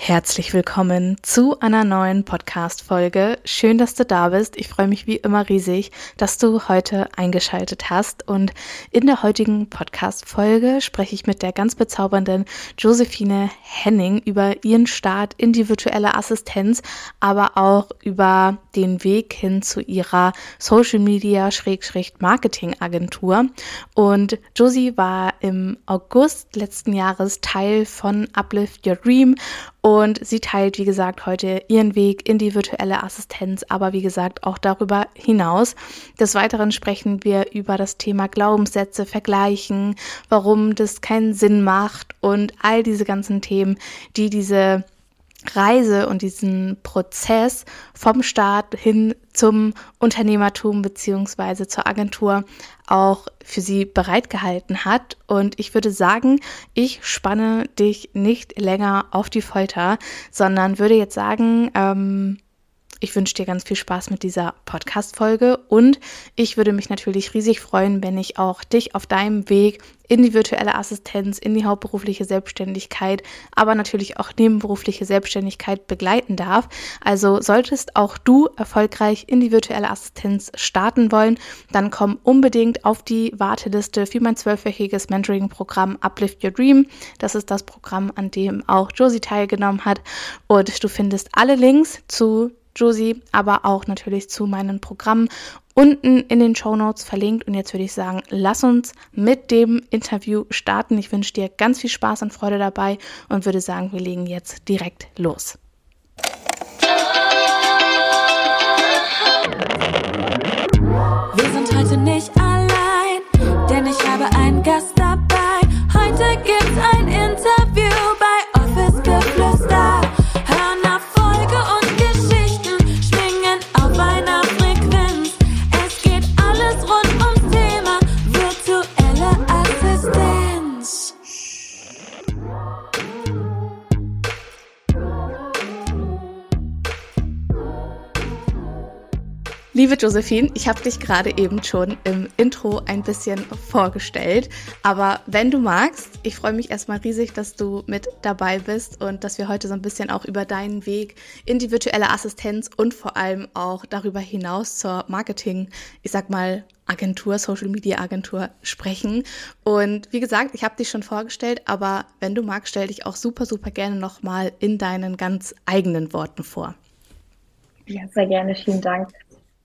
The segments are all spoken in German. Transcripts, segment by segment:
Herzlich willkommen zu einer neuen Podcast-Folge. Schön, dass du da bist. Ich freue mich wie immer riesig, dass du heute eingeschaltet hast. Und in der heutigen Podcast-Folge spreche ich mit der ganz bezaubernden Josephine Henning über ihren Start in die virtuelle Assistenz, aber auch über den Weg hin zu ihrer Social Media Marketing Agentur. Und Josie war im August letzten Jahres Teil von Uplift Your Dream und sie teilt, wie gesagt, heute ihren Weg in die virtuelle Assistenz, aber wie gesagt auch darüber hinaus. Des Weiteren sprechen wir über das Thema Glaubenssätze, Vergleichen, warum das keinen Sinn macht und all diese ganzen Themen, die diese Reise und diesen Prozess vom Start hin zum Unternehmertum beziehungsweise zur Agentur auch für sie bereitgehalten hat. Und ich würde sagen, ich spanne dich nicht länger auf die Folter, sondern würde jetzt sagen, ähm, ich wünsche dir ganz viel Spaß mit dieser Podcast-Folge und ich würde mich natürlich riesig freuen, wenn ich auch dich auf deinem Weg in die virtuelle Assistenz, in die hauptberufliche Selbstständigkeit, aber natürlich auch nebenberufliche Selbstständigkeit begleiten darf. Also solltest auch du erfolgreich in die virtuelle Assistenz starten wollen, dann komm unbedingt auf die Warteliste für mein zwölfwöchiges Mentoring-Programm Uplift Your Dream. Das ist das Programm, an dem auch Josie teilgenommen hat. Und du findest alle Links zu Josie, aber auch natürlich zu meinen Programmen unten in den Show Notes verlinkt. Und jetzt würde ich sagen, lass uns mit dem Interview starten. Ich wünsche dir ganz viel Spaß und Freude dabei und würde sagen, wir legen jetzt direkt los. Liebe Josephine, ich habe dich gerade eben schon im Intro ein bisschen vorgestellt. Aber wenn du magst, ich freue mich erstmal riesig, dass du mit dabei bist und dass wir heute so ein bisschen auch über deinen Weg in die virtuelle Assistenz und vor allem auch darüber hinaus zur Marketing, ich sag mal, Agentur, Social Media Agentur sprechen. Und wie gesagt, ich habe dich schon vorgestellt, aber wenn du magst, stell dich auch super, super gerne nochmal in deinen ganz eigenen Worten vor. Ja, sehr gerne. Vielen Dank.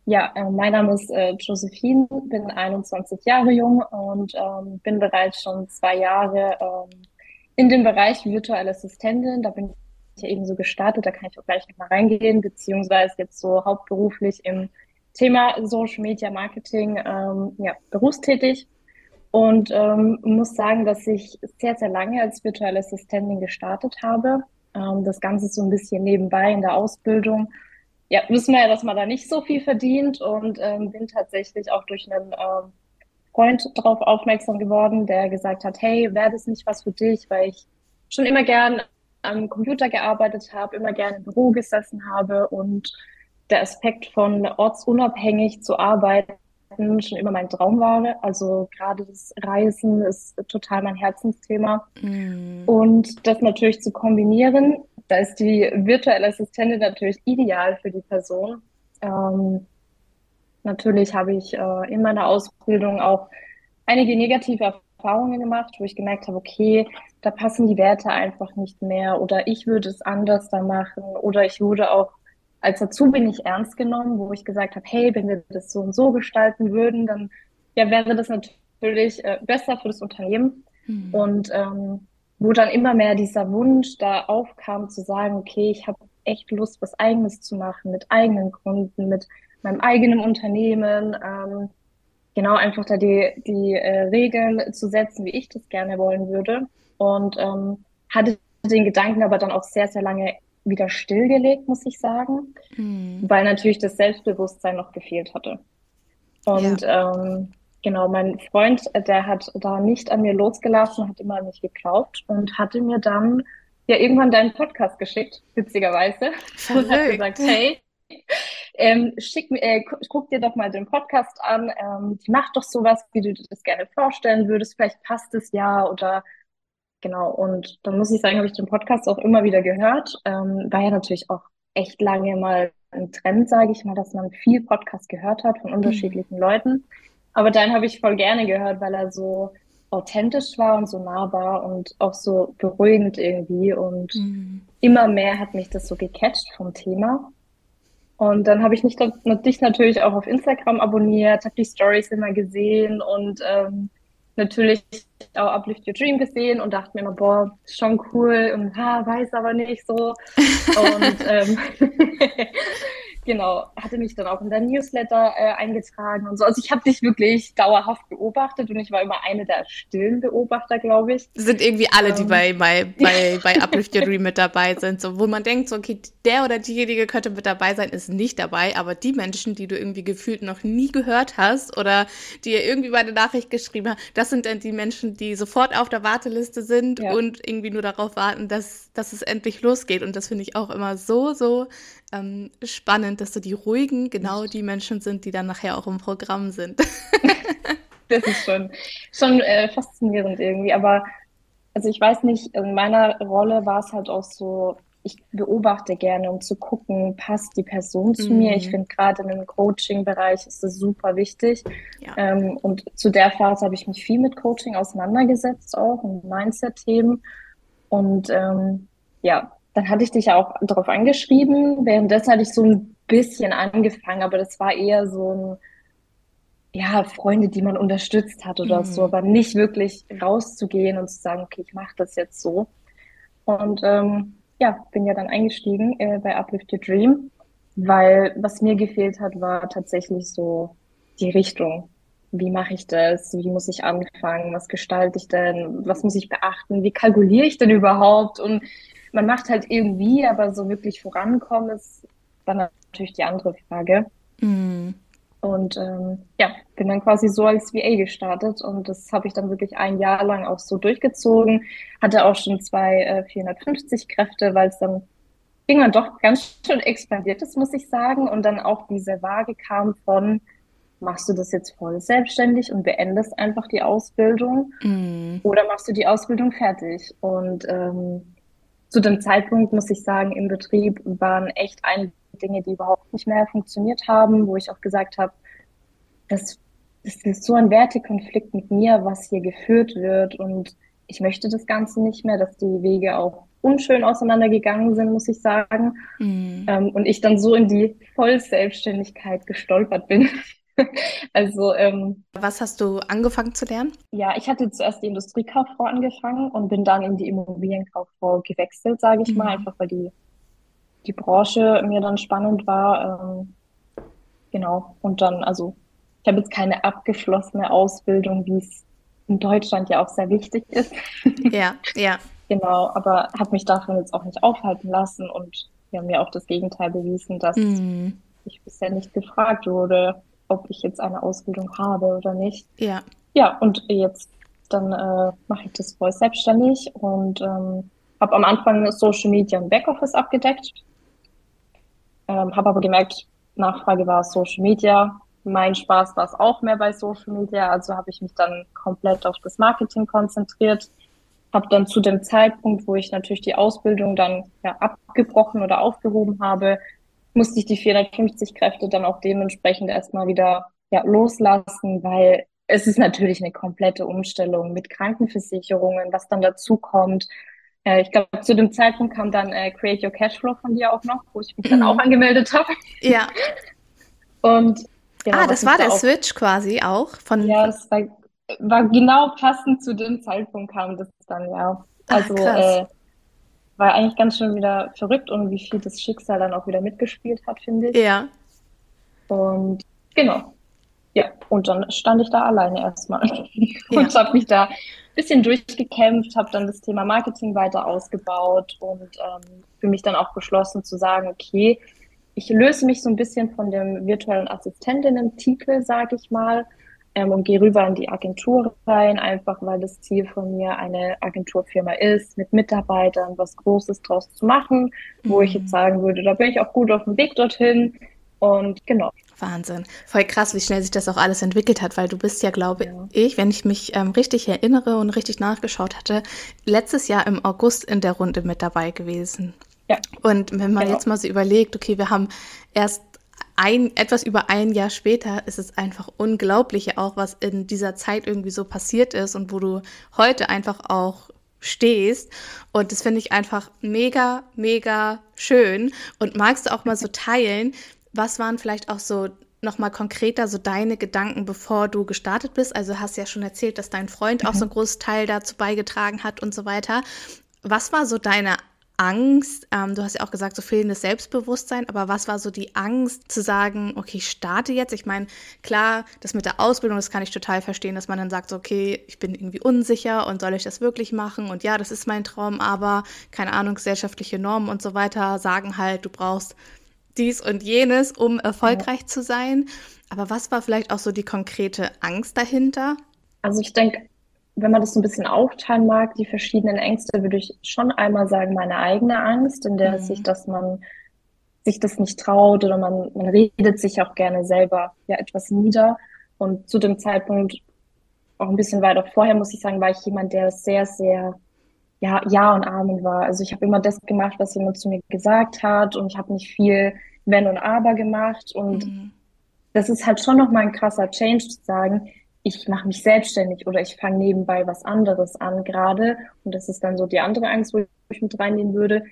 Ja, äh, mein Name ist äh, Josephine, bin 21 Jahre jung und ähm, bin bereits schon zwei Jahre ähm, in dem Bereich virtuelle Assistentin. Da bin ich eben so gestartet, da kann ich auch gleich nochmal reingehen, beziehungsweise jetzt so hauptberuflich im Thema Social Media Marketing ähm, ja, berufstätig. Und ähm, muss sagen, dass ich sehr, sehr lange als virtuelle Assistentin gestartet habe. Ähm, das Ganze so ein bisschen nebenbei in der Ausbildung ja, wissen wir ja, dass man da nicht so viel verdient und ähm, bin tatsächlich auch durch einen ähm, Freund darauf aufmerksam geworden, der gesagt hat, hey, wäre das nicht was für dich, weil ich schon immer gern am Computer gearbeitet habe, immer gerne im Büro gesessen habe und der Aspekt von ortsunabhängig zu arbeiten schon immer mein Traum war. Also gerade das Reisen ist total mein Herzensthema. Mm. Und das natürlich zu kombinieren da ist die virtuelle Assistentin natürlich ideal für die Person. Ähm, natürlich habe ich äh, in meiner Ausbildung auch einige negative Erfahrungen gemacht, wo ich gemerkt habe, okay, da passen die Werte einfach nicht mehr oder ich würde es anders da machen oder ich wurde auch als Azubi nicht ernst genommen, wo ich gesagt habe, hey, wenn wir das so und so gestalten würden, dann ja, wäre das natürlich äh, besser für das Unternehmen. Mhm. Und ähm, wo dann immer mehr dieser Wunsch da aufkam, zu sagen, okay, ich habe echt Lust, was Eigenes zu machen, mit eigenen Kunden, mit meinem eigenen Unternehmen, ähm, genau einfach da die, die äh, Regeln zu setzen, wie ich das gerne wollen würde. Und ähm, hatte den Gedanken aber dann auch sehr, sehr lange wieder stillgelegt, muss ich sagen, mhm. weil natürlich das Selbstbewusstsein noch gefehlt hatte. Und ja. ähm, genau, mein Freund, der hat da nicht an mir losgelassen, hat immer an mich geglaubt und hatte mir dann ja irgendwann deinen Podcast geschickt, witzigerweise. Verrückt. Und hat gesagt, hey, ähm, schick mir, äh, guck dir doch mal den Podcast an, ähm, mach doch sowas, wie du dir das gerne vorstellen würdest, vielleicht passt es ja oder genau. Und dann muss ich sagen, habe ich den Podcast auch immer wieder gehört. Ähm, war ja natürlich auch echt lange mal ein Trend, sage ich mal, dass man viel Podcast gehört hat von mhm. unterschiedlichen mhm. Leuten. Aber dann habe ich voll gerne gehört, weil er so authentisch war und so nahbar und auch so beruhigend irgendwie. Und mhm. immer mehr hat mich das so gecatcht vom Thema. Und dann habe ich mich dich natürlich auch auf Instagram abonniert, habe die Stories immer gesehen und ähm, natürlich auch Uplift Your Dream gesehen und dachte mir immer, boah, schon cool und ha, weiß aber nicht so. und ähm, genau, hatte mich dann auch in der Newsletter äh, eingetragen und so. Also ich habe dich wirklich dauerhaft beobachtet und ich war immer eine der stillen Beobachter, glaube ich. Sind irgendwie alle, die ähm. bei, bei, bei, bei Uplift Your Dream mit dabei sind, so, wo man denkt, so, okay, der oder diejenige könnte mit dabei sein, ist nicht dabei, aber die Menschen, die du irgendwie gefühlt noch nie gehört hast oder die ihr irgendwie bei der Nachricht geschrieben haben, das sind dann die Menschen, die sofort auf der Warteliste sind ja. und irgendwie nur darauf warten, dass, dass es endlich losgeht. Und das finde ich auch immer so, so ähm, spannend, dass so die ruhigen genau die Menschen sind, die dann nachher auch im Programm sind. das ist schon, schon äh, faszinierend irgendwie. Aber also ich weiß nicht, in meiner Rolle war es halt auch so, ich beobachte gerne, um zu gucken, passt die Person zu mhm. mir. Ich mhm. finde gerade im Coaching-Bereich ist das super wichtig. Ja. Ähm, und zu der Phase habe ich mich viel mit Coaching auseinandergesetzt auch und Mindset-Themen. Und ähm, ja, dann hatte ich dich ja auch darauf angeschrieben. Währenddessen hatte ich so ein bisschen angefangen, aber das war eher so ein, ja, Freunde, die man unterstützt hat oder mhm. so, aber nicht wirklich rauszugehen und zu sagen, okay, ich mache das jetzt so. Und ähm, ja, bin ja dann eingestiegen äh, bei Uplift Your Dream, weil was mir gefehlt hat, war tatsächlich so die Richtung. Wie mache ich das? Wie muss ich anfangen? Was gestalte ich denn? Was muss ich beachten? Wie kalkuliere ich denn überhaupt? Und man macht halt irgendwie, aber so wirklich vorankommen ist dann natürlich die andere Frage. Mhm. Und ähm, ja, bin dann quasi so als VA gestartet und das habe ich dann wirklich ein Jahr lang auch so durchgezogen. Hatte auch schon zwei äh, 450 Kräfte, weil es dann irgendwann doch ganz schön expandiert ist, muss ich sagen. Und dann auch diese Waage kam von, machst du das jetzt voll selbstständig und beendest einfach die Ausbildung mm. oder machst du die Ausbildung fertig? Und ähm, zu dem Zeitpunkt, muss ich sagen, im Betrieb waren echt einige Dinge, die überhaupt nicht mehr funktioniert haben, wo ich auch gesagt habe, das, das ist so ein Wertekonflikt mit mir, was hier geführt wird und ich möchte das Ganze nicht mehr, dass die Wege auch unschön auseinandergegangen sind, muss ich sagen. Mhm. Ähm, und ich dann so in die Vollselbstständigkeit gestolpert bin. also ähm, was hast du angefangen zu lernen? Ja, ich hatte zuerst die Industriekauffrau angefangen und bin dann in die Immobilienkauffrau gewechselt, sage ich mhm. mal, einfach weil die die Branche mir dann spannend war. Ähm, genau und dann also ich habe jetzt keine abgeschlossene Ausbildung, wie es in Deutschland ja auch sehr wichtig ist. Ja, ja. genau, aber habe mich davon jetzt auch nicht aufhalten lassen und wir haben mir auch das Gegenteil bewiesen, dass mhm. ich bisher nicht gefragt wurde, ob ich jetzt eine Ausbildung habe oder nicht. Ja. Ja, und jetzt dann äh, mache ich das voll selbstständig und ähm, habe am Anfang Social Media und Backoffice abgedeckt. Ähm, habe aber gemerkt, Nachfrage war Social Media. Mein Spaß war es auch mehr bei Social Media, also habe ich mich dann komplett auf das Marketing konzentriert. Habe dann zu dem Zeitpunkt, wo ich natürlich die Ausbildung dann ja, abgebrochen oder aufgehoben habe, musste ich die 450 Kräfte dann auch dementsprechend erstmal wieder ja, loslassen, weil es ist natürlich eine komplette Umstellung mit Krankenversicherungen, was dann dazu kommt. Äh, ich glaube, zu dem Zeitpunkt kam dann äh, Create Your Cashflow von dir auch noch, wo ich mich dann mhm. auch angemeldet habe. Ja. Und genau, ah, das war der auch, Switch quasi auch von. Ja, das war, war genau passend zu dem Zeitpunkt kam das dann, ja. Also Ach, äh, war eigentlich ganz schön wieder verrückt und wie viel das Schicksal dann auch wieder mitgespielt hat, finde ich. Ja. Und genau. Ja, und dann stand ich da alleine erstmal ja. und habe mich da ein bisschen durchgekämpft, habe dann das Thema Marketing weiter ausgebaut und ähm, für mich dann auch beschlossen zu sagen, okay, ich löse mich so ein bisschen von dem virtuellen Assistentinnen-Titel, sage ich mal, ähm, und gehe rüber in die Agentur rein, einfach weil das Ziel von mir eine Agenturfirma ist, mit Mitarbeitern was Großes draus zu machen, wo ich jetzt mhm. sagen würde, da bin ich auch gut auf dem Weg dorthin. Und genau. Wahnsinn. Voll krass, wie schnell sich das auch alles entwickelt hat, weil du bist ja, glaube ja. ich, wenn ich mich ähm, richtig erinnere und richtig nachgeschaut hatte, letztes Jahr im August in der Runde mit dabei gewesen. Ja. Und wenn man genau. jetzt mal so überlegt, okay, wir haben erst ein, etwas über ein Jahr später ist es einfach unglaublich auch, was in dieser Zeit irgendwie so passiert ist und wo du heute einfach auch stehst. Und das finde ich einfach mega, mega schön. Und magst du auch mal so teilen, was waren vielleicht auch so nochmal konkreter so deine Gedanken, bevor du gestartet bist? Also hast ja schon erzählt, dass dein Freund mhm. auch so einen großen Teil dazu beigetragen hat und so weiter. Was war so deine Angst? Ähm, du hast ja auch gesagt, so fehlendes Selbstbewusstsein, aber was war so die Angst zu sagen, okay, ich starte jetzt? Ich meine, klar, das mit der Ausbildung, das kann ich total verstehen, dass man dann sagt, so, okay, ich bin irgendwie unsicher und soll ich das wirklich machen? Und ja, das ist mein Traum, aber keine Ahnung, gesellschaftliche Normen und so weiter sagen halt, du brauchst dies und jenes, um erfolgreich ja. zu sein. Aber was war vielleicht auch so die konkrete Angst dahinter? Also ich denke, wenn man das so ein bisschen aufteilen mag, die verschiedenen Ängste, würde ich schon einmal sagen, meine eigene Angst, in der mhm. sich, dass man sich das nicht traut oder man, man redet sich auch gerne selber ja etwas nieder. Und zu dem Zeitpunkt, auch ein bisschen weiter vorher, muss ich sagen, war ich jemand, der sehr, sehr ja, Ja und Amen war. Also ich habe immer das gemacht, was jemand zu mir gesagt hat und ich habe nicht viel Wenn und Aber gemacht. Und mhm. das ist halt schon nochmal ein krasser Change zu sagen, ich mache mich selbstständig oder ich fange nebenbei was anderes an gerade. Und das ist dann so die andere Angst, wo ich mit reinnehmen würde.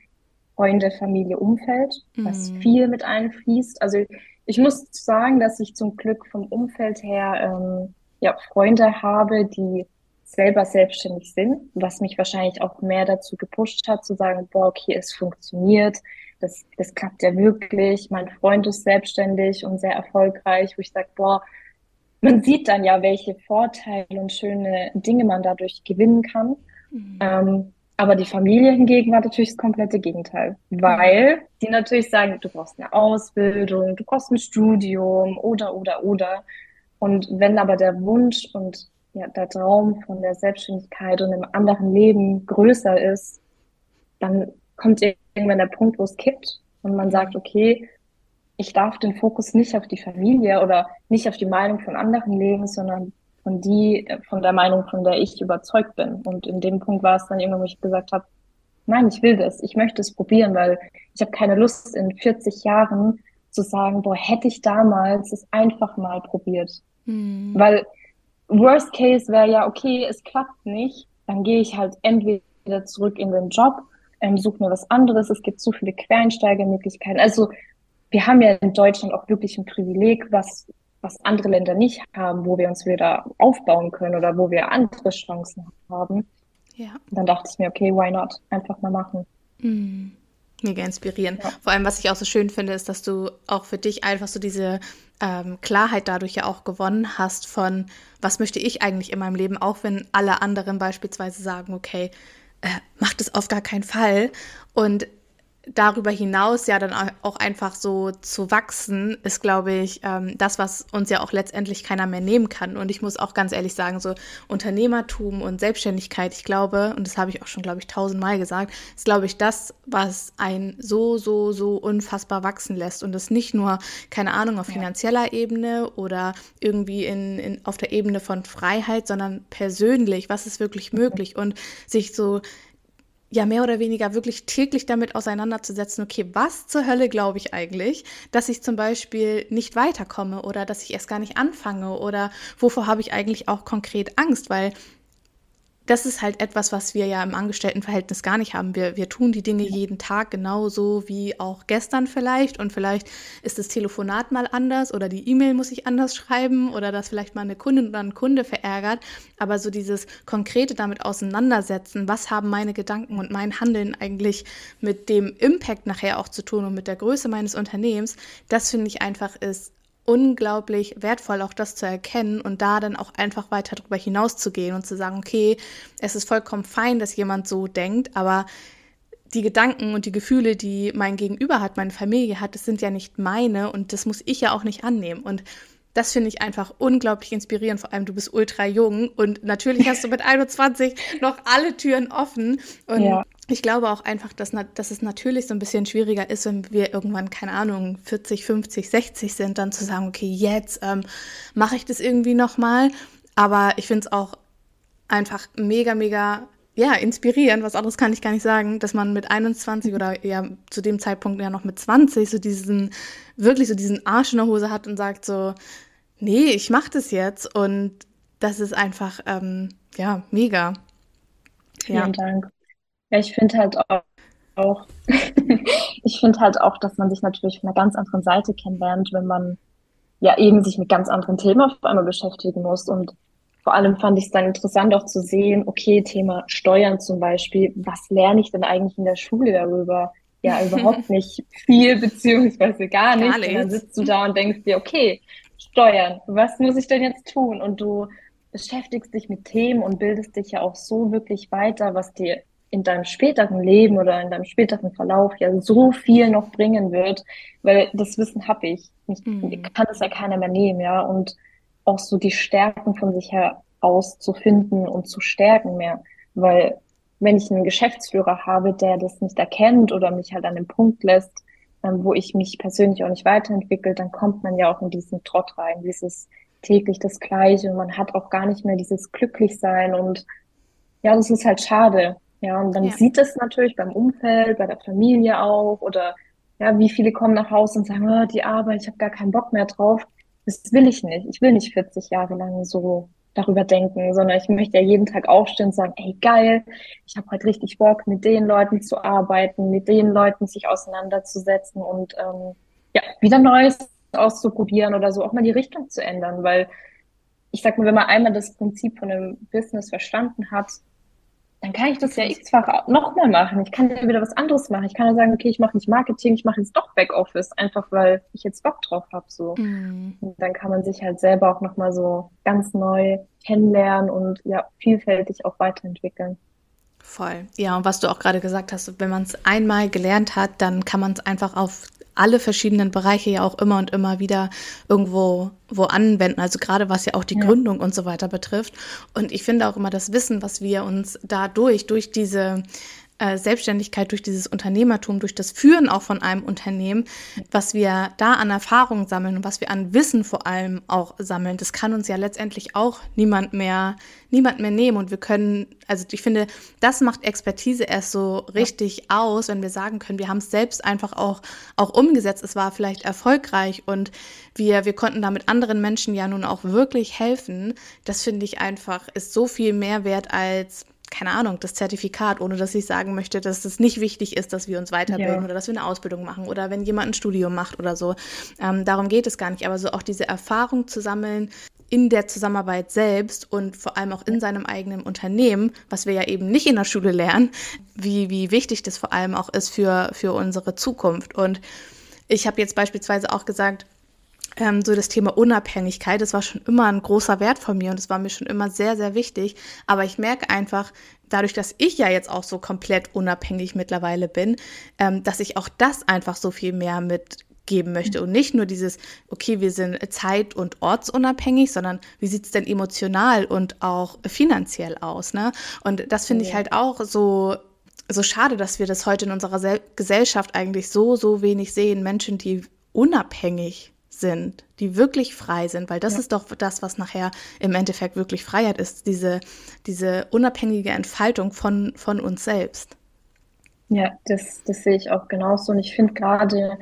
Freunde, Familie, Umfeld, mhm. was viel mit einfließt. Also ich muss sagen, dass ich zum Glück vom Umfeld her ähm, ja, Freunde habe, die selber selbstständig sind, was mich wahrscheinlich auch mehr dazu gepusht hat, zu sagen, boah, okay, es funktioniert, das, das klappt ja wirklich, mein Freund ist selbstständig und sehr erfolgreich, wo ich sage, boah, man sieht dann ja, welche Vorteile und schöne Dinge man dadurch gewinnen kann. Mhm. Ähm, aber die Familie hingegen war natürlich das komplette Gegenteil, weil die natürlich sagen, du brauchst eine Ausbildung, du brauchst ein Studium oder, oder, oder. Und wenn aber der Wunsch und ja, der Traum von der Selbstständigkeit und einem anderen Leben größer ist, dann kommt irgendwann der Punkt, wo es kippt und man sagt, okay, ich darf den Fokus nicht auf die Familie oder nicht auf die Meinung von anderen legen, sondern von die, von der Meinung, von der ich überzeugt bin. Und in dem Punkt war es dann irgendwann, wo ich gesagt habe, nein, ich will das, ich möchte es probieren, weil ich habe keine Lust in 40 Jahren zu sagen, boah, hätte ich damals es einfach mal probiert. Mhm. Weil Worst Case wäre ja, okay, es klappt nicht, dann gehe ich halt entweder zurück in den Job, ähm, suche mir was anderes, es gibt so viele Quereinsteigermöglichkeiten. Also wir haben ja in Deutschland auch wirklich ein Privileg, was, was andere Länder nicht haben, wo wir uns wieder aufbauen können oder wo wir andere Chancen haben. Ja. Und dann dachte ich mir, okay, why not? Einfach mal machen. Mhm. Mega inspirierend. Ja. Vor allem, was ich auch so schön finde, ist, dass du auch für dich einfach so diese ähm, Klarheit dadurch ja auch gewonnen hast von, was möchte ich eigentlich in meinem Leben, auch wenn alle anderen beispielsweise sagen, okay, äh, mach das auf gar keinen Fall. Und darüber hinaus ja dann auch einfach so zu wachsen, ist, glaube ich, ähm, das, was uns ja auch letztendlich keiner mehr nehmen kann. Und ich muss auch ganz ehrlich sagen, so Unternehmertum und Selbstständigkeit, ich glaube, und das habe ich auch schon, glaube ich, tausendmal gesagt, ist, glaube ich, das, was einen so, so, so unfassbar wachsen lässt. Und das nicht nur, keine Ahnung, auf finanzieller ja. Ebene oder irgendwie in, in, auf der Ebene von Freiheit, sondern persönlich, was ist wirklich möglich und sich so ja mehr oder weniger wirklich täglich damit auseinanderzusetzen, okay, was zur Hölle glaube ich eigentlich, dass ich zum Beispiel nicht weiterkomme oder dass ich erst gar nicht anfange oder wovor habe ich eigentlich auch konkret Angst, weil das ist halt etwas, was wir ja im Angestelltenverhältnis gar nicht haben. Wir, wir tun die Dinge jeden Tag genauso wie auch gestern vielleicht. Und vielleicht ist das Telefonat mal anders oder die E-Mail muss ich anders schreiben oder dass vielleicht mal eine Kundin oder ein Kunde verärgert. Aber so dieses konkrete damit auseinandersetzen, was haben meine Gedanken und mein Handeln eigentlich mit dem Impact nachher auch zu tun und mit der Größe meines Unternehmens, das finde ich einfach ist unglaublich wertvoll, auch das zu erkennen und da dann auch einfach weiter darüber hinaus zu gehen und zu sagen, okay, es ist vollkommen fein, dass jemand so denkt, aber die Gedanken und die Gefühle, die mein Gegenüber hat, meine Familie hat, das sind ja nicht meine und das muss ich ja auch nicht annehmen. Und das finde ich einfach unglaublich inspirierend. Vor allem, du bist ultra jung und natürlich hast du mit 21 noch alle Türen offen. Und ja. Ich glaube auch einfach, dass, dass es natürlich so ein bisschen schwieriger ist, wenn wir irgendwann, keine Ahnung, 40, 50, 60 sind, dann zu sagen, okay, jetzt ähm, mache ich das irgendwie nochmal. Aber ich finde es auch einfach mega, mega, ja, inspirierend. Was anderes kann ich gar nicht sagen, dass man mit 21 oder ja zu dem Zeitpunkt ja noch mit 20 so diesen, wirklich so diesen Arsch in der Hose hat und sagt so, nee, ich mache das jetzt. Und das ist einfach, ähm, ja, mega. Vielen ja. Dank. Ja, ich finde halt auch, auch ich finde halt auch, dass man sich natürlich von einer ganz anderen Seite kennenlernt, wenn man ja eben sich mit ganz anderen Themen auf einmal beschäftigen muss. Und vor allem fand ich es dann interessant auch zu sehen, okay, Thema Steuern zum Beispiel, was lerne ich denn eigentlich in der Schule darüber? Ja, überhaupt nicht viel, beziehungsweise gar nicht. Gar nicht. Und dann sitzt du da und denkst dir, okay, Steuern, was muss ich denn jetzt tun? Und du beschäftigst dich mit Themen und bildest dich ja auch so wirklich weiter, was dir in deinem späteren Leben oder in deinem späteren Verlauf ja so viel noch bringen wird, weil das Wissen habe ich. ich mhm. kann es ja keiner mehr nehmen, ja. Und auch so die Stärken von sich heraus zu finden und zu stärken mehr. Weil wenn ich einen Geschäftsführer habe, der das nicht erkennt oder mich halt an den Punkt lässt, ähm, wo ich mich persönlich auch nicht weiterentwickle, dann kommt man ja auch in diesen Trott rein, dieses täglich das Gleiche und man hat auch gar nicht mehr dieses Glücklichsein und ja, das ist halt schade. Ja, und dann ja. sieht es natürlich beim Umfeld, bei der Familie auch oder ja, wie viele kommen nach Hause und sagen, oh, die Arbeit, ich habe gar keinen Bock mehr drauf. Das will ich nicht. Ich will nicht 40 Jahre lang so darüber denken, sondern ich möchte ja jeden Tag aufstehen und sagen, ey geil, ich habe heute richtig Bock, mit den Leuten zu arbeiten, mit den Leuten sich auseinanderzusetzen und ähm, ja, wieder Neues auszuprobieren oder so, auch mal die Richtung zu ändern, weil ich sag mal, wenn man einmal das Prinzip von einem Business verstanden hat, dann kann ich das ja x-fach nochmal machen. Ich kann ja wieder was anderes machen. Ich kann ja sagen, okay, ich mache nicht Marketing, ich mache jetzt doch Backoffice, einfach weil ich jetzt Bock drauf habe. So. Mhm. Und dann kann man sich halt selber auch nochmal so ganz neu kennenlernen und ja, vielfältig auch weiterentwickeln. Voll. Ja, und was du auch gerade gesagt hast, wenn man es einmal gelernt hat, dann kann man es einfach auf alle verschiedenen Bereiche ja auch immer und immer wieder irgendwo wo anwenden, also gerade was ja auch die ja. Gründung und so weiter betrifft. Und ich finde auch immer das Wissen, was wir uns dadurch, durch diese äh, Selbstständigkeit, durch dieses Unternehmertum, durch das Führen auch von einem Unternehmen, was wir da an Erfahrung sammeln und was wir an Wissen vor allem auch sammeln, das kann uns ja letztendlich auch niemand mehr, niemand mehr nehmen. Und wir können, also ich finde, das macht Expertise erst so richtig ja. aus, wenn wir sagen können, wir haben es selbst einfach auch, auch umgesetzt. Es war vielleicht erfolgreich und wir, wir konnten damit anderen Menschen ja nun auch wirklich helfen. Das finde ich einfach, ist so viel mehr wert als keine Ahnung, das Zertifikat, ohne dass ich sagen möchte, dass es nicht wichtig ist, dass wir uns weiterbilden ja. oder dass wir eine Ausbildung machen oder wenn jemand ein Studium macht oder so. Ähm, darum geht es gar nicht. Aber so auch diese Erfahrung zu sammeln in der Zusammenarbeit selbst und vor allem auch in seinem eigenen Unternehmen, was wir ja eben nicht in der Schule lernen, wie, wie wichtig das vor allem auch ist für, für unsere Zukunft. Und ich habe jetzt beispielsweise auch gesagt, ähm, so das Thema Unabhängigkeit, das war schon immer ein großer Wert von mir und es war mir schon immer sehr, sehr wichtig. Aber ich merke einfach, dadurch, dass ich ja jetzt auch so komplett unabhängig mittlerweile bin, ähm, dass ich auch das einfach so viel mehr mitgeben möchte und nicht nur dieses, okay, wir sind zeit- und ortsunabhängig, sondern wie sieht es denn emotional und auch finanziell aus, ne? Und das finde ich halt auch so so schade, dass wir das heute in unserer Gesellschaft eigentlich so, so wenig sehen. Menschen, die unabhängig sind, die wirklich frei sind, weil das ja. ist doch das, was nachher im Endeffekt wirklich Freiheit ist, diese, diese unabhängige Entfaltung von, von uns selbst. Ja, das, das sehe ich auch genauso. Und ich finde gerade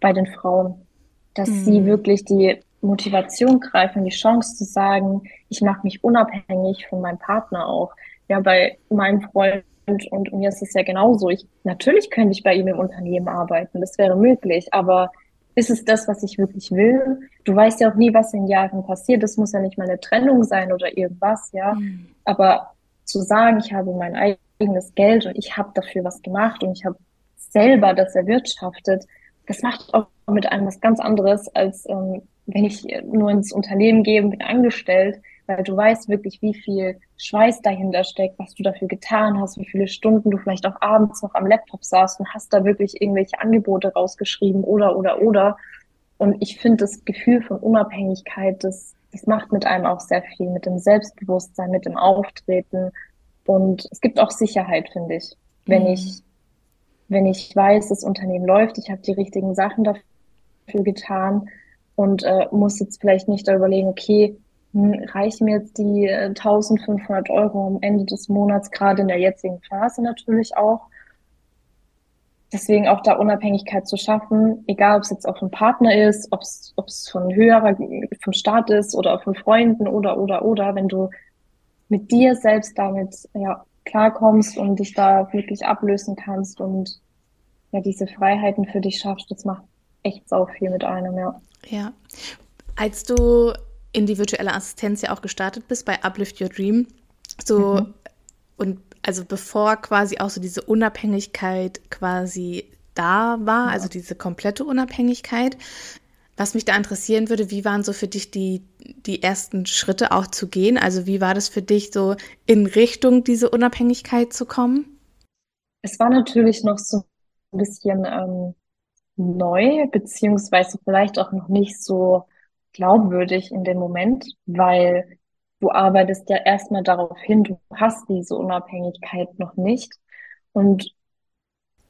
bei den Frauen, dass mhm. sie wirklich die Motivation greifen, die Chance zu sagen, ich mache mich unabhängig von meinem Partner auch. Ja, bei meinem Freund und, und mir ist es ja genauso. Ich, natürlich könnte ich bei ihm im Unternehmen arbeiten, das wäre möglich, aber ist es das, was ich wirklich will? Du weißt ja auch nie, was in Jahren passiert. Das muss ja nicht mal eine Trennung sein oder irgendwas, ja. Mhm. Aber zu sagen, ich habe mein eigenes Geld und ich habe dafür was gemacht und ich habe selber das erwirtschaftet, das macht auch mit einem was ganz anderes, als ähm, wenn ich nur ins Unternehmen gehe und bin angestellt weil du weißt wirklich, wie viel Schweiß dahinter steckt, was du dafür getan hast, wie viele Stunden du vielleicht auch abends noch am Laptop saßt und hast da wirklich irgendwelche Angebote rausgeschrieben oder, oder, oder. Und ich finde das Gefühl von Unabhängigkeit, das, das macht mit einem auch sehr viel, mit dem Selbstbewusstsein, mit dem Auftreten. Und es gibt auch Sicherheit, finde ich. Wenn mhm. ich, wenn ich weiß, das Unternehmen läuft, ich habe die richtigen Sachen dafür getan und äh, muss jetzt vielleicht nicht da überlegen, okay, reichen mir jetzt die äh, 1500 Euro am Ende des Monats, gerade in der jetzigen Phase natürlich auch. Deswegen auch da Unabhängigkeit zu schaffen, egal ob es jetzt auch ein Partner ist, ob es von höherer, vom Staat ist oder von Freunden oder, oder, oder, wenn du mit dir selbst damit ja, klarkommst und dich da wirklich ablösen kannst und ja, diese Freiheiten für dich schaffst, das macht echt sau viel mit einem, ja. Ja. Als du in die virtuelle Assistenz ja auch gestartet bist bei Uplift Your Dream, so mhm. und also bevor quasi auch so diese Unabhängigkeit quasi da war, ja. also diese komplette Unabhängigkeit, was mich da interessieren würde, wie waren so für dich die, die ersten Schritte auch zu gehen? Also wie war das für dich so in Richtung diese Unabhängigkeit zu kommen? Es war natürlich noch so ein bisschen ähm, neu, beziehungsweise vielleicht auch noch nicht so glaubwürdig in dem Moment, weil du arbeitest ja erstmal darauf hin, du hast diese Unabhängigkeit noch nicht. Und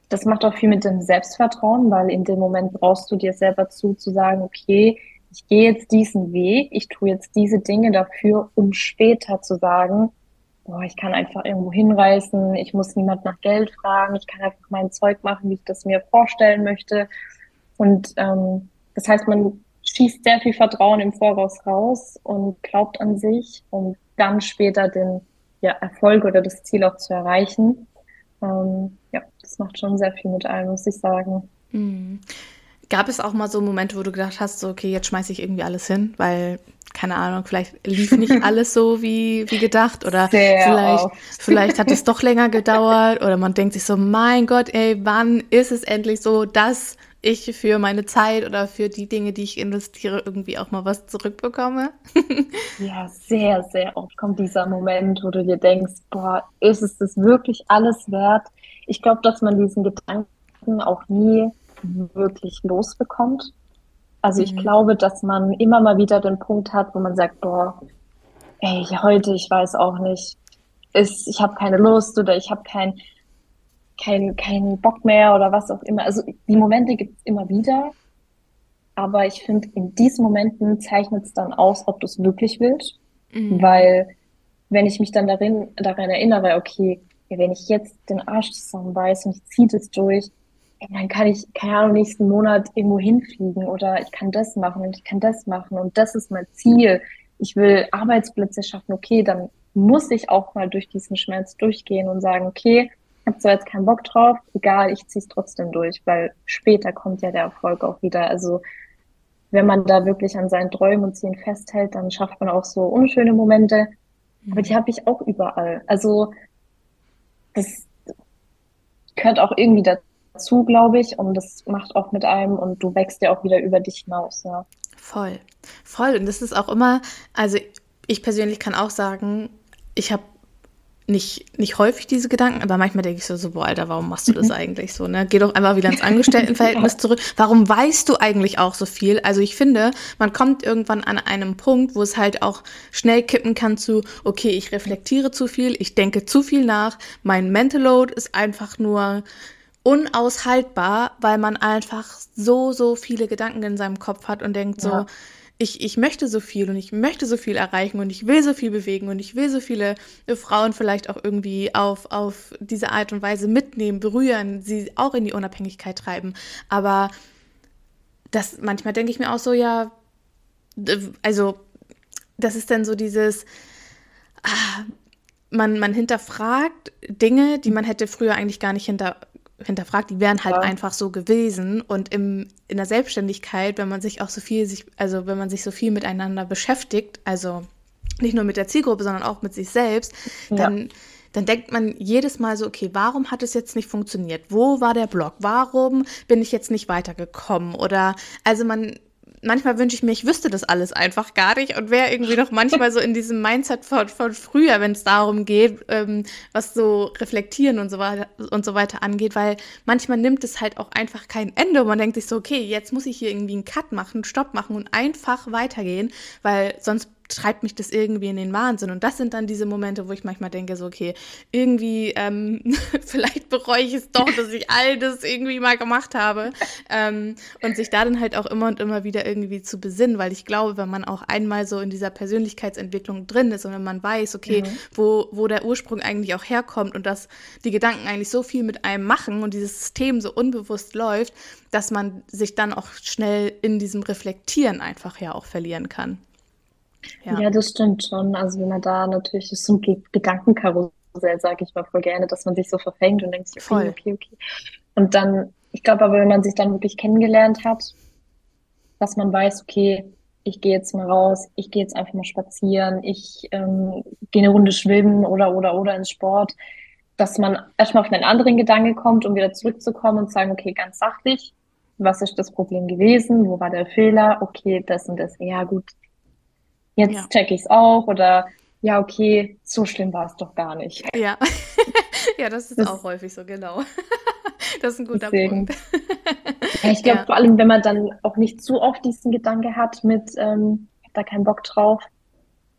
das macht auch viel mit dem Selbstvertrauen, weil in dem Moment brauchst du dir selber zu, zu sagen, okay, ich gehe jetzt diesen Weg, ich tue jetzt diese Dinge dafür, um später zu sagen, boah, ich kann einfach irgendwo hinreisen, ich muss niemand nach Geld fragen, ich kann einfach mein Zeug machen, wie ich das mir vorstellen möchte. Und ähm, das heißt, man schießt sehr viel Vertrauen im Voraus raus und glaubt an sich, um dann später den ja, Erfolg oder das Ziel auch zu erreichen. Ähm, ja, das macht schon sehr viel mit einem, muss ich sagen. Mhm. Gab es auch mal so Momente, wo du gedacht hast, so, okay, jetzt schmeiße ich irgendwie alles hin, weil, keine Ahnung, vielleicht lief nicht alles so wie, wie gedacht oder Sehr vielleicht, vielleicht hat es doch länger gedauert oder man denkt sich so, mein Gott, ey, wann ist es endlich so, dass ich für meine Zeit oder für die Dinge, die ich investiere, irgendwie auch mal was zurückbekomme? ja, sehr, sehr oft kommt dieser Moment, wo du dir denkst, boah, ist es das wirklich alles wert? Ich glaube, dass man diesen Gedanken auch nie wirklich losbekommt. Also ich mhm. glaube, dass man immer mal wieder den Punkt hat, wo man sagt, boah, ey, heute, ich weiß auch nicht, ist, ich habe keine Lust oder ich habe kein, kein, keinen Bock mehr oder was auch immer. Also die Momente gibt es immer wieder. Aber ich finde, in diesen Momenten zeichnet es dann aus, ob du es wirklich willst. Mhm. Weil wenn ich mich dann darin, daran erinnere, okay, wenn ich jetzt den Arsch zusammenbeiße und ich ziehe das durch, dann kann ich, keine Ahnung, nächsten Monat irgendwo hinfliegen oder ich kann das machen und ich kann das machen und das ist mein Ziel. Ich will Arbeitsplätze schaffen, okay, dann muss ich auch mal durch diesen Schmerz durchgehen und sagen, okay, habe zwar jetzt keinen Bock drauf, egal, ich ziehe es trotzdem durch, weil später kommt ja der Erfolg auch wieder. Also wenn man da wirklich an seinen Träumen und Zielen festhält, dann schafft man auch so unschöne Momente. Aber die habe ich auch überall. Also das gehört auch irgendwie dazu, glaube ich, und das macht auch mit einem und du wächst ja auch wieder über dich hinaus, ja. Voll, voll. Und das ist auch immer, also ich persönlich kann auch sagen, ich habe nicht, nicht häufig diese Gedanken, aber manchmal denke ich so, so, boah, Alter, warum machst du das eigentlich so, ne? Geh doch einfach wieder ins Angestelltenverhältnis zurück. Warum weißt du eigentlich auch so viel? Also ich finde, man kommt irgendwann an einem Punkt, wo es halt auch schnell kippen kann zu, okay, ich reflektiere zu viel, ich denke zu viel nach, mein Mental Load ist einfach nur unaushaltbar, weil man einfach so, so viele Gedanken in seinem Kopf hat und denkt so, ja ich, ich möchte so viel und ich möchte so viel erreichen und ich will so viel bewegen und ich will so viele Frauen vielleicht auch irgendwie auf, auf diese Art und Weise mitnehmen, berühren, sie auch in die Unabhängigkeit treiben. Aber das manchmal denke ich mir auch so, ja, also das ist dann so dieses, ah, man, man hinterfragt Dinge, die man hätte früher eigentlich gar nicht hinter, hinterfragt, die wären halt ja. einfach so gewesen. Und im, in der Selbstständigkeit, wenn man sich auch so viel, sich, also wenn man sich so viel miteinander beschäftigt, also nicht nur mit der Zielgruppe, sondern auch mit sich selbst, ja. dann, dann denkt man jedes Mal so, okay, warum hat es jetzt nicht funktioniert? Wo war der Block? Warum bin ich jetzt nicht weitergekommen? Oder also man manchmal wünsche ich mir, ich wüsste das alles einfach gar nicht und wäre irgendwie noch manchmal so in diesem Mindset von, von früher, wenn es darum geht, ähm, was so reflektieren und so weiter und so weiter angeht, weil manchmal nimmt es halt auch einfach kein Ende und man denkt sich so, okay, jetzt muss ich hier irgendwie einen Cut machen, einen Stopp machen und einfach weitergehen, weil sonst treibt mich das irgendwie in den Wahnsinn. Und das sind dann diese Momente, wo ich manchmal denke, so, okay, irgendwie, ähm, vielleicht bereue ich es doch, dass ich all das irgendwie mal gemacht habe. Ähm, und sich da dann halt auch immer und immer wieder irgendwie zu besinnen, weil ich glaube, wenn man auch einmal so in dieser Persönlichkeitsentwicklung drin ist und wenn man weiß, okay, mhm. wo, wo der Ursprung eigentlich auch herkommt und dass die Gedanken eigentlich so viel mit einem machen und dieses System so unbewusst läuft, dass man sich dann auch schnell in diesem Reflektieren einfach ja auch verlieren kann. Ja. ja, das stimmt schon. Also wenn man da natürlich ist so ein Gedankenkarussell, sage ich mal voll gerne, dass man sich so verfängt und denkt, okay, voll. okay, okay. Und dann, ich glaube aber, wenn man sich dann wirklich kennengelernt hat, dass man weiß, okay, ich gehe jetzt mal raus, ich gehe jetzt einfach mal spazieren, ich ähm, gehe eine Runde schwimmen oder oder oder ins Sport, dass man erstmal auf einen anderen Gedanke kommt, um wieder zurückzukommen und sagen, okay, ganz sachlich, was ist das Problem gewesen, wo war der Fehler, okay, das und das, ja gut, jetzt ja. check ich es auch oder ja, okay, so schlimm war es doch gar nicht. Ja, ja, das ist das, auch häufig so, genau. das ist ein guter deswegen. Punkt. ja, ich glaube, ja. vor allem, wenn man dann auch nicht zu oft diesen Gedanke hat mit, ähm, ich hab da keinen Bock drauf.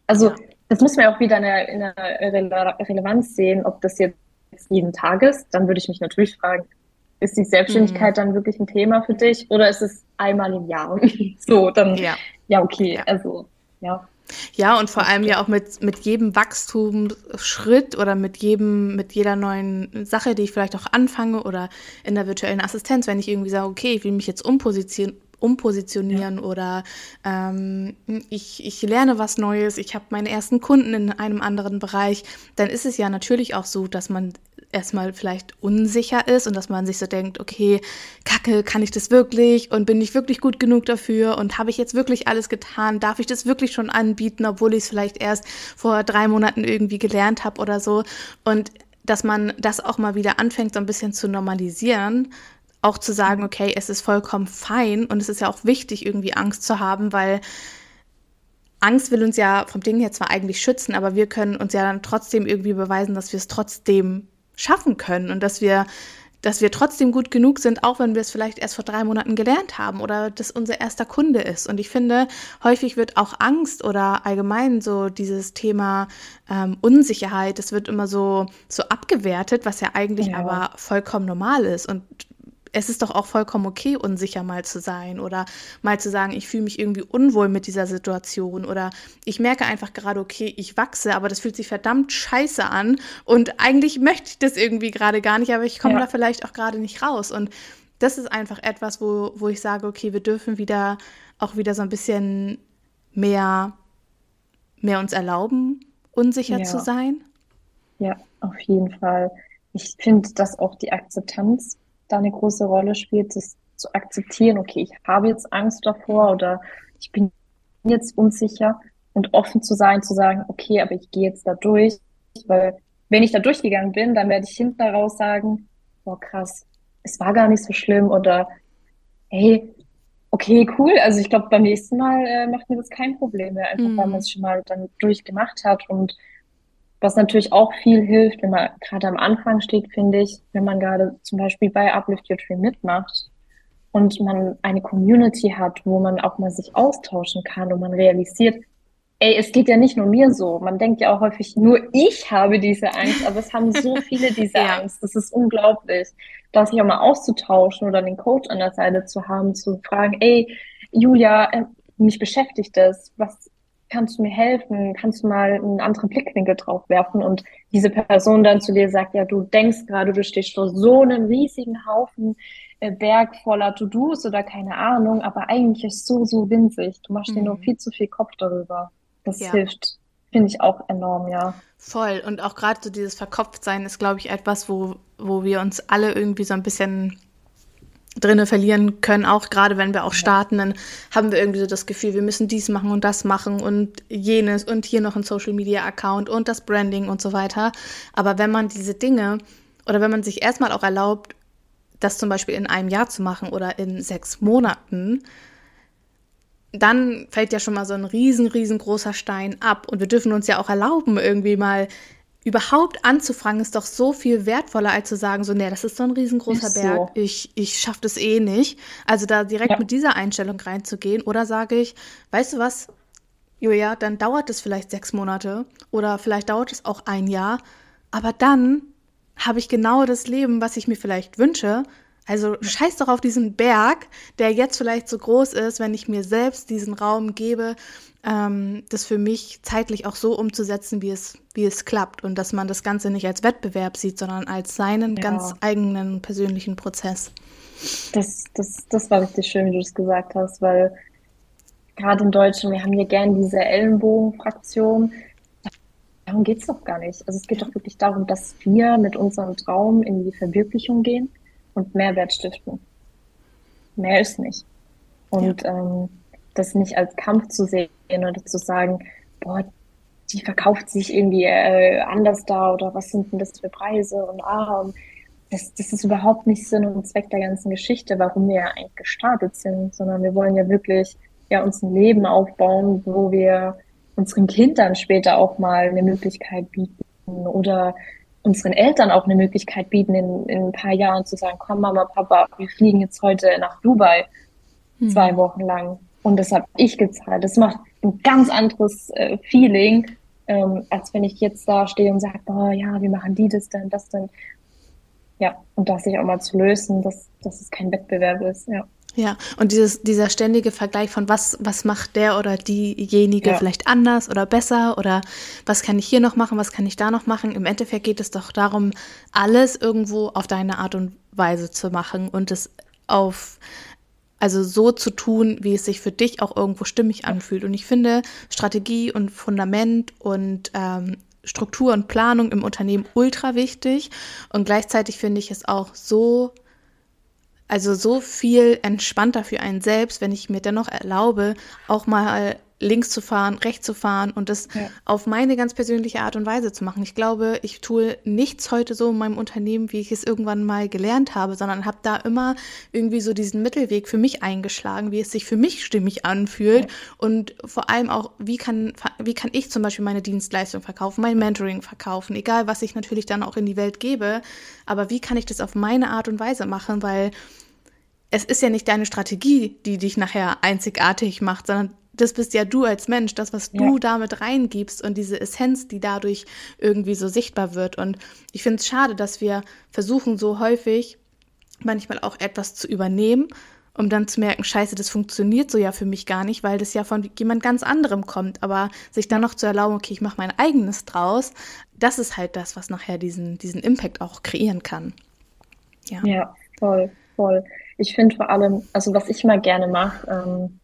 Also, ja. das muss man ja auch wieder in der, in der Rele Relevanz sehen, ob das jetzt jeden Tag ist. Dann würde ich mich natürlich fragen, ist die Selbstständigkeit mhm. dann wirklich ein Thema für dich oder ist es einmal im Jahr? so, dann, ja, ja okay, also ja. Ja, und vor allem ja auch mit, mit jedem Wachstumsschritt oder mit jedem, mit jeder neuen Sache, die ich vielleicht auch anfange oder in der virtuellen Assistenz, wenn ich irgendwie sage, okay, ich will mich jetzt umpositionieren, umpositionieren ja. oder ähm, ich, ich lerne was Neues, ich habe meine ersten Kunden in einem anderen Bereich, dann ist es ja natürlich auch so, dass man erstmal vielleicht unsicher ist und dass man sich so denkt, okay, Kacke, kann ich das wirklich und bin ich wirklich gut genug dafür und habe ich jetzt wirklich alles getan? Darf ich das wirklich schon anbieten, obwohl ich es vielleicht erst vor drei Monaten irgendwie gelernt habe oder so? Und dass man das auch mal wieder anfängt, so ein bisschen zu normalisieren, auch zu sagen, okay, es ist vollkommen fein und es ist ja auch wichtig, irgendwie Angst zu haben, weil Angst will uns ja vom Ding her zwar eigentlich schützen, aber wir können uns ja dann trotzdem irgendwie beweisen, dass wir es trotzdem schaffen können und dass wir, dass wir trotzdem gut genug sind, auch wenn wir es vielleicht erst vor drei Monaten gelernt haben oder das unser erster Kunde ist. Und ich finde, häufig wird auch Angst oder allgemein so dieses Thema ähm, Unsicherheit, das wird immer so, so abgewertet, was ja eigentlich ja. aber vollkommen normal ist. Und es ist doch auch vollkommen okay, unsicher mal zu sein oder mal zu sagen, ich fühle mich irgendwie unwohl mit dieser Situation oder ich merke einfach gerade, okay, ich wachse, aber das fühlt sich verdammt scheiße an und eigentlich möchte ich das irgendwie gerade gar nicht, aber ich komme ja. da vielleicht auch gerade nicht raus. Und das ist einfach etwas, wo, wo ich sage, okay, wir dürfen wieder auch wieder so ein bisschen mehr, mehr uns erlauben, unsicher ja. zu sein. Ja, auf jeden Fall. Ich finde, dass auch die Akzeptanz da eine große Rolle spielt, das zu akzeptieren, okay, ich habe jetzt Angst davor oder ich bin jetzt unsicher und offen zu sein, zu sagen, okay, aber ich gehe jetzt da durch, weil wenn ich da durchgegangen bin, dann werde ich hinten raus sagen, boah, krass, es war gar nicht so schlimm oder hey, okay, cool, also ich glaube, beim nächsten Mal äh, macht mir das kein Problem mehr, einfach mhm. weil man es schon mal dann durchgemacht hat und was natürlich auch viel hilft, wenn man gerade am Anfang steht, finde ich, wenn man gerade zum Beispiel bei Uplift Your Dream mitmacht und man eine Community hat, wo man auch mal sich austauschen kann und man realisiert, ey, es geht ja nicht nur mir so. Man denkt ja auch häufig, nur ich habe diese Angst, aber es haben so viele diese ja. Angst. Das ist unglaublich, da sich auch mal auszutauschen oder den Coach an der Seite zu haben, zu fragen, ey, Julia, äh, mich beschäftigt das. Was kannst du mir helfen? Kannst du mal einen anderen Blickwinkel drauf werfen? Und diese Person dann zu dir sagt, ja, du denkst gerade, du stehst vor so einem riesigen Haufen äh, Berg voller To-Dos oder keine Ahnung, aber eigentlich ist so, so winzig. Du machst mhm. dir nur viel zu viel Kopf darüber. Das ja. hilft, finde ich auch enorm, ja. Voll. Und auch gerade so dieses Verkopftsein ist, glaube ich, etwas, wo, wo wir uns alle irgendwie so ein bisschen drinne verlieren können, auch gerade wenn wir auch starten, dann haben wir irgendwie so das Gefühl, wir müssen dies machen und das machen und jenes und hier noch ein Social Media Account und das Branding und so weiter. Aber wenn man diese Dinge oder wenn man sich erstmal auch erlaubt, das zum Beispiel in einem Jahr zu machen oder in sechs Monaten, dann fällt ja schon mal so ein riesen, riesengroßer Stein ab. Und wir dürfen uns ja auch erlauben, irgendwie mal überhaupt anzufangen, ist doch so viel wertvoller, als zu sagen, so, nee, das ist so ein riesengroßer so. Berg, ich, ich schaffe das eh nicht. Also da direkt ja. mit dieser Einstellung reinzugehen. Oder sage ich, weißt du was, Julia, dann dauert es vielleicht sechs Monate oder vielleicht dauert es auch ein Jahr, aber dann habe ich genau das Leben, was ich mir vielleicht wünsche. Also scheiß doch auf diesen Berg, der jetzt vielleicht so groß ist, wenn ich mir selbst diesen Raum gebe, ähm, das für mich zeitlich auch so umzusetzen, wie es, wie es klappt und dass man das Ganze nicht als Wettbewerb sieht, sondern als seinen ja. ganz eigenen persönlichen Prozess. Das, das, das war richtig schön, wie du es gesagt hast, weil gerade in Deutschland, wir haben hier gern diese Ellenbogenfraktion. Darum geht es doch gar nicht. Also es geht doch wirklich darum, dass wir mit unserem Traum in die Verwirklichung gehen und Mehrwert stiften. Mehr ist nicht. Und ja. ähm, das nicht als Kampf zu sehen oder zu sagen, boah, die verkauft sich irgendwie äh, anders da oder was sind denn das für Preise und ah, und das, das ist überhaupt nicht Sinn und Zweck der ganzen Geschichte, warum wir ja eigentlich gestartet sind, sondern wir wollen ja wirklich ja uns ein Leben aufbauen, wo wir unseren Kindern später auch mal eine Möglichkeit bieten oder unseren Eltern auch eine Möglichkeit bieten, in, in ein paar Jahren zu sagen, komm Mama, Papa, wir fliegen jetzt heute nach Dubai hm. zwei Wochen lang. Und das habe ich gezahlt. Das macht ein ganz anderes äh, Feeling, ähm, als wenn ich jetzt da stehe und sage, boah, ja, wie machen die das denn, das denn? Ja, und das sich auch mal zu lösen, dass, dass es kein Wettbewerb ist, ja. Ja, und dieses, dieser ständige Vergleich von was, was macht der oder diejenige ja. vielleicht anders oder besser oder was kann ich hier noch machen, was kann ich da noch machen. Im Endeffekt geht es doch darum, alles irgendwo auf deine Art und Weise zu machen und es auf, also so zu tun, wie es sich für dich auch irgendwo stimmig anfühlt. Und ich finde Strategie und Fundament und ähm, Struktur und Planung im Unternehmen ultra wichtig. Und gleichzeitig finde ich es auch so also so viel entspannter für einen selbst, wenn ich mir dennoch erlaube, auch mal links zu fahren, rechts zu fahren und das ja. auf meine ganz persönliche Art und Weise zu machen. Ich glaube, ich tue nichts heute so in meinem Unternehmen, wie ich es irgendwann mal gelernt habe, sondern habe da immer irgendwie so diesen Mittelweg für mich eingeschlagen, wie es sich für mich stimmig anfühlt ja. und vor allem auch, wie kann, wie kann ich zum Beispiel meine Dienstleistung verkaufen, mein Mentoring verkaufen, egal was ich natürlich dann auch in die Welt gebe, aber wie kann ich das auf meine Art und Weise machen, weil es ist ja nicht deine Strategie, die dich nachher einzigartig macht, sondern das bist ja du als Mensch, das, was du ja. damit reingibst und diese Essenz, die dadurch irgendwie so sichtbar wird. Und ich finde es schade, dass wir versuchen, so häufig manchmal auch etwas zu übernehmen, um dann zu merken, scheiße, das funktioniert so ja für mich gar nicht, weil das ja von jemand ganz anderem kommt. Aber sich dann noch zu erlauben, okay, ich mache mein eigenes draus, das ist halt das, was nachher diesen, diesen Impact auch kreieren kann. Ja, ja voll, voll. Ich finde vor allem, also was ich mal gerne mache, ähm,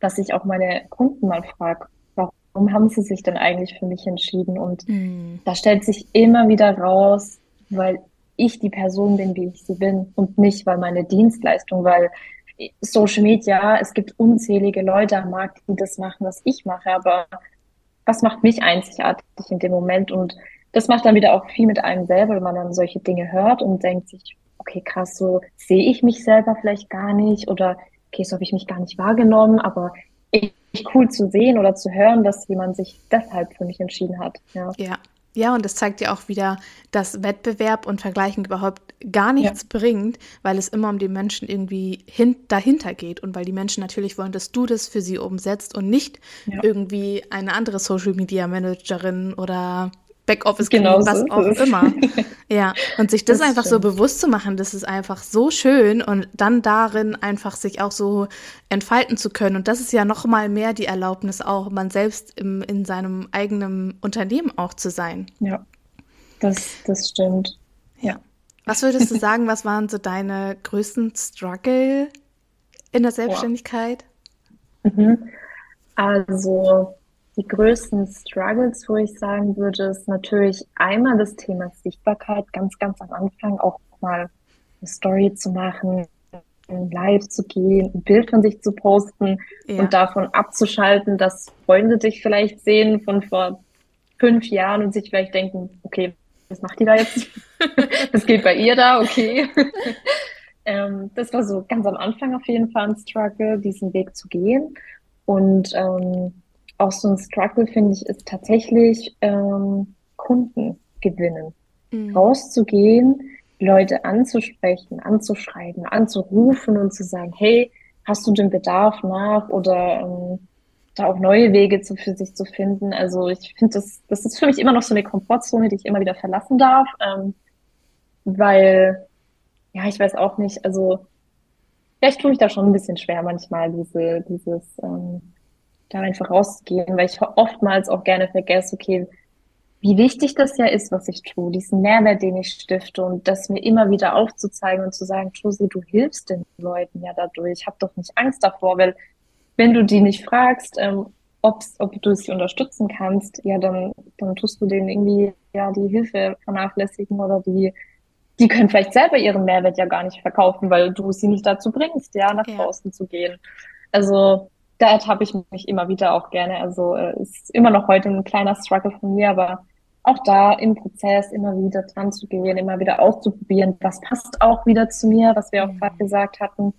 dass ich auch meine Kunden mal frage, warum haben sie sich denn eigentlich für mich entschieden? Und mm. da stellt sich immer wieder raus, weil ich die Person bin, wie ich sie bin und nicht, weil meine Dienstleistung, weil Social Media, es gibt unzählige Leute am Markt, die das machen, was ich mache, aber was macht mich einzigartig in dem Moment? Und das macht dann wieder auch viel mit einem selber, wenn man dann solche Dinge hört und denkt sich, okay, krass, so sehe ich mich selber vielleicht gar nicht oder okay, so habe ich mich gar nicht wahrgenommen, aber ich, cool zu sehen oder zu hören, dass jemand sich deshalb für mich entschieden hat. Ja. ja. Ja, und das zeigt ja auch wieder, dass Wettbewerb und Vergleichen überhaupt gar nichts ja. bringt, weil es immer um die Menschen irgendwie hin dahinter geht und weil die Menschen natürlich wollen, dass du das für sie umsetzt und nicht ja. irgendwie eine andere Social Media Managerin oder Backoffice genau was so. auch immer. ja, und sich das, das einfach stimmt. so bewusst zu machen, das ist einfach so schön und dann darin einfach sich auch so entfalten zu können. Und das ist ja noch mal mehr die Erlaubnis auch, man selbst im, in seinem eigenen Unternehmen auch zu sein. Ja, das, das stimmt. Ja. Was würdest du sagen, was waren so deine größten Struggle in der Selbstständigkeit? Mhm. Also die größten Struggles, wo ich sagen würde, ist natürlich einmal das Thema Sichtbarkeit, ganz, ganz am Anfang auch mal eine Story zu machen, live zu gehen, ein Bild von sich zu posten ja. und davon abzuschalten, dass Freunde dich vielleicht sehen von vor fünf Jahren und sich vielleicht denken, okay, was macht die da jetzt? was geht bei ihr da? Okay. ähm, das war so ganz am Anfang auf jeden Fall ein Struggle, diesen Weg zu gehen. Und ähm, auch so ein Struggle, finde ich, ist tatsächlich ähm, Kunden gewinnen. Mhm. Rauszugehen, Leute anzusprechen, anzuschreiben, anzurufen und zu sagen, hey, hast du den Bedarf nach oder ähm, da auch neue Wege zu, für sich zu finden. Also ich finde, das, das ist für mich immer noch so eine Komfortzone, die ich immer wieder verlassen darf, ähm, weil, ja, ich weiß auch nicht, also vielleicht tue ich da schon ein bisschen schwer manchmal, diese, dieses, ähm, da einfach rauszugehen, weil ich oftmals auch gerne vergesse, okay, wie wichtig das ja ist, was ich tue, diesen Mehrwert, den ich stifte und das mir immer wieder aufzuzeigen und zu sagen, Josie, du hilfst den Leuten ja dadurch, hab doch nicht Angst davor, weil wenn du die nicht fragst, ähm, ob's, ob du sie unterstützen kannst, ja, dann, dann tust du denen irgendwie ja die Hilfe vernachlässigen oder die, die können vielleicht selber ihren Mehrwert ja gar nicht verkaufen, weil du sie nicht dazu bringst, ja, nach ja. draußen zu gehen. Also da ertappe ich mich immer wieder auch gerne. Also äh, ist immer noch heute ein kleiner Struggle von mir, aber auch da im Prozess immer wieder dran zu gehen, immer wieder auszuprobieren, was passt auch wieder zu mir, was wir auch mhm. gerade gesagt hatten,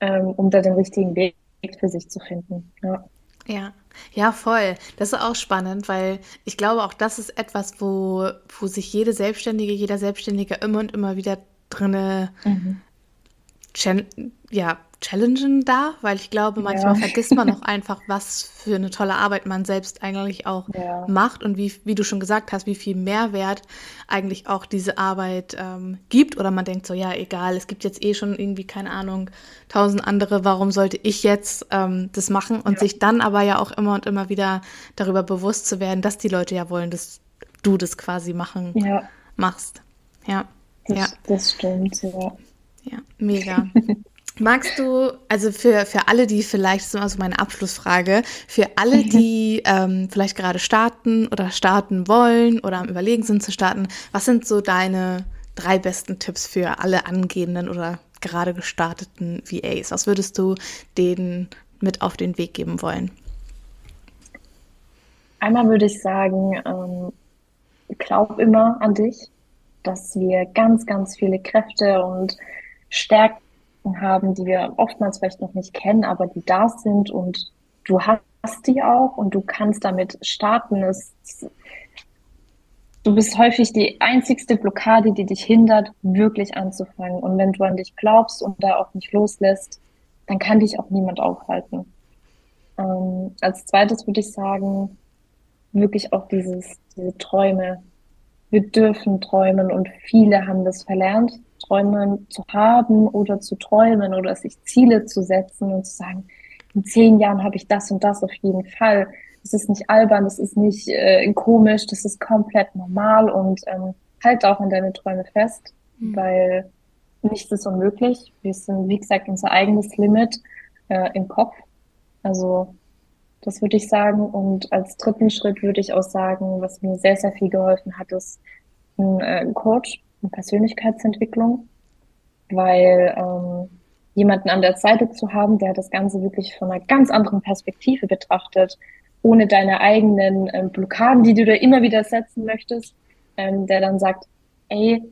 ähm, um da den richtigen Weg für sich zu finden. Ja. Ja, ja, voll. Das ist auch spannend, weil ich glaube, auch das ist etwas, wo, wo sich jede Selbstständige, jeder Selbstständige immer und immer wieder drinne mhm. ja, challengen da, weil ich glaube, manchmal ja. vergisst man auch einfach, was für eine tolle Arbeit man selbst eigentlich auch ja. macht und wie, wie du schon gesagt hast, wie viel Mehrwert eigentlich auch diese Arbeit ähm, gibt. Oder man denkt so, ja, egal, es gibt jetzt eh schon irgendwie, keine Ahnung, tausend andere, warum sollte ich jetzt ähm, das machen? Und ja. sich dann aber ja auch immer und immer wieder darüber bewusst zu werden, dass die Leute ja wollen, dass du das quasi machen machst. Ja. Das, ja. das stimmt, ja. Ja, mega. Magst du, also für, für alle, die vielleicht, das ist immer so meine Abschlussfrage, für alle, die ähm, vielleicht gerade starten oder starten wollen oder am Überlegen sind zu starten, was sind so deine drei besten Tipps für alle angehenden oder gerade gestarteten VAs? Was würdest du denen mit auf den Weg geben wollen? Einmal würde ich sagen, ähm, glaub immer an dich, dass wir ganz, ganz viele Kräfte und Stärken haben, die wir oftmals vielleicht noch nicht kennen, aber die da sind und du hast die auch und du kannst damit starten. Es, du bist häufig die einzigste Blockade, die dich hindert, wirklich anzufangen. Und wenn du an dich glaubst und da auch nicht loslässt, dann kann dich auch niemand aufhalten. Ähm, als zweites würde ich sagen, wirklich auch dieses, diese Träume. Wir dürfen träumen und viele haben das verlernt Träume zu haben oder zu träumen oder sich Ziele zu setzen und zu sagen, in zehn Jahren habe ich das und das auf jeden Fall. Das ist nicht albern, das ist nicht äh, komisch, das ist komplett normal und ähm, halt auch an deine Träume fest, mhm. weil nichts ist unmöglich. Wir sind, wie gesagt, unser eigenes Limit äh, im Kopf. Also das würde ich sagen. Und als dritten Schritt würde ich auch sagen, was mir sehr, sehr viel geholfen hat, ist ein äh, Coach, eine Persönlichkeitsentwicklung, weil ähm, jemanden an der Seite zu haben, der das Ganze wirklich von einer ganz anderen Perspektive betrachtet, ohne deine eigenen ähm, Blockaden, die du da immer wieder setzen möchtest, ähm, der dann sagt, ey,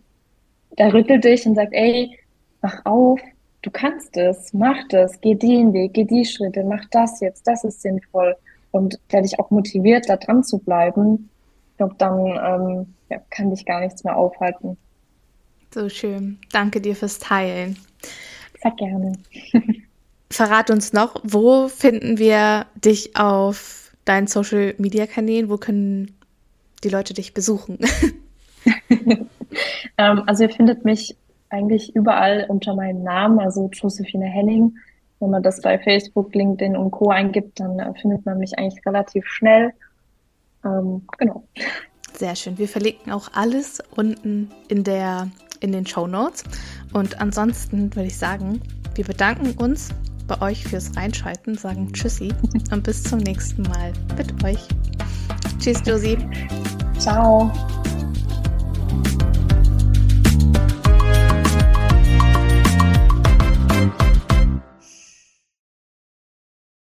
der rüttelt dich und sagt, ey, mach auf, du kannst es, mach das, geh den Weg, geh die Schritte, mach das jetzt, das ist sinnvoll und der dich auch motiviert, da dran zu bleiben, ich glaube, dann ähm, ja, kann dich gar nichts mehr aufhalten. So schön. Danke dir fürs Teilen. Sehr gerne. Verrat uns noch, wo finden wir dich auf deinen Social Media Kanälen? Wo können die Leute dich besuchen? ähm, also ihr findet mich eigentlich überall unter meinem Namen, also Josephine Henning. Wenn man das bei Facebook, LinkedIn und Co. eingibt, dann äh, findet man mich eigentlich relativ schnell. Ähm, genau. Sehr schön. Wir verlinken auch alles unten in der in den Show Notes. Und ansonsten würde ich sagen, wir bedanken uns bei euch fürs Reinschalten, sagen Tschüssi und bis zum nächsten Mal mit euch. Tschüss, Josie. Ciao.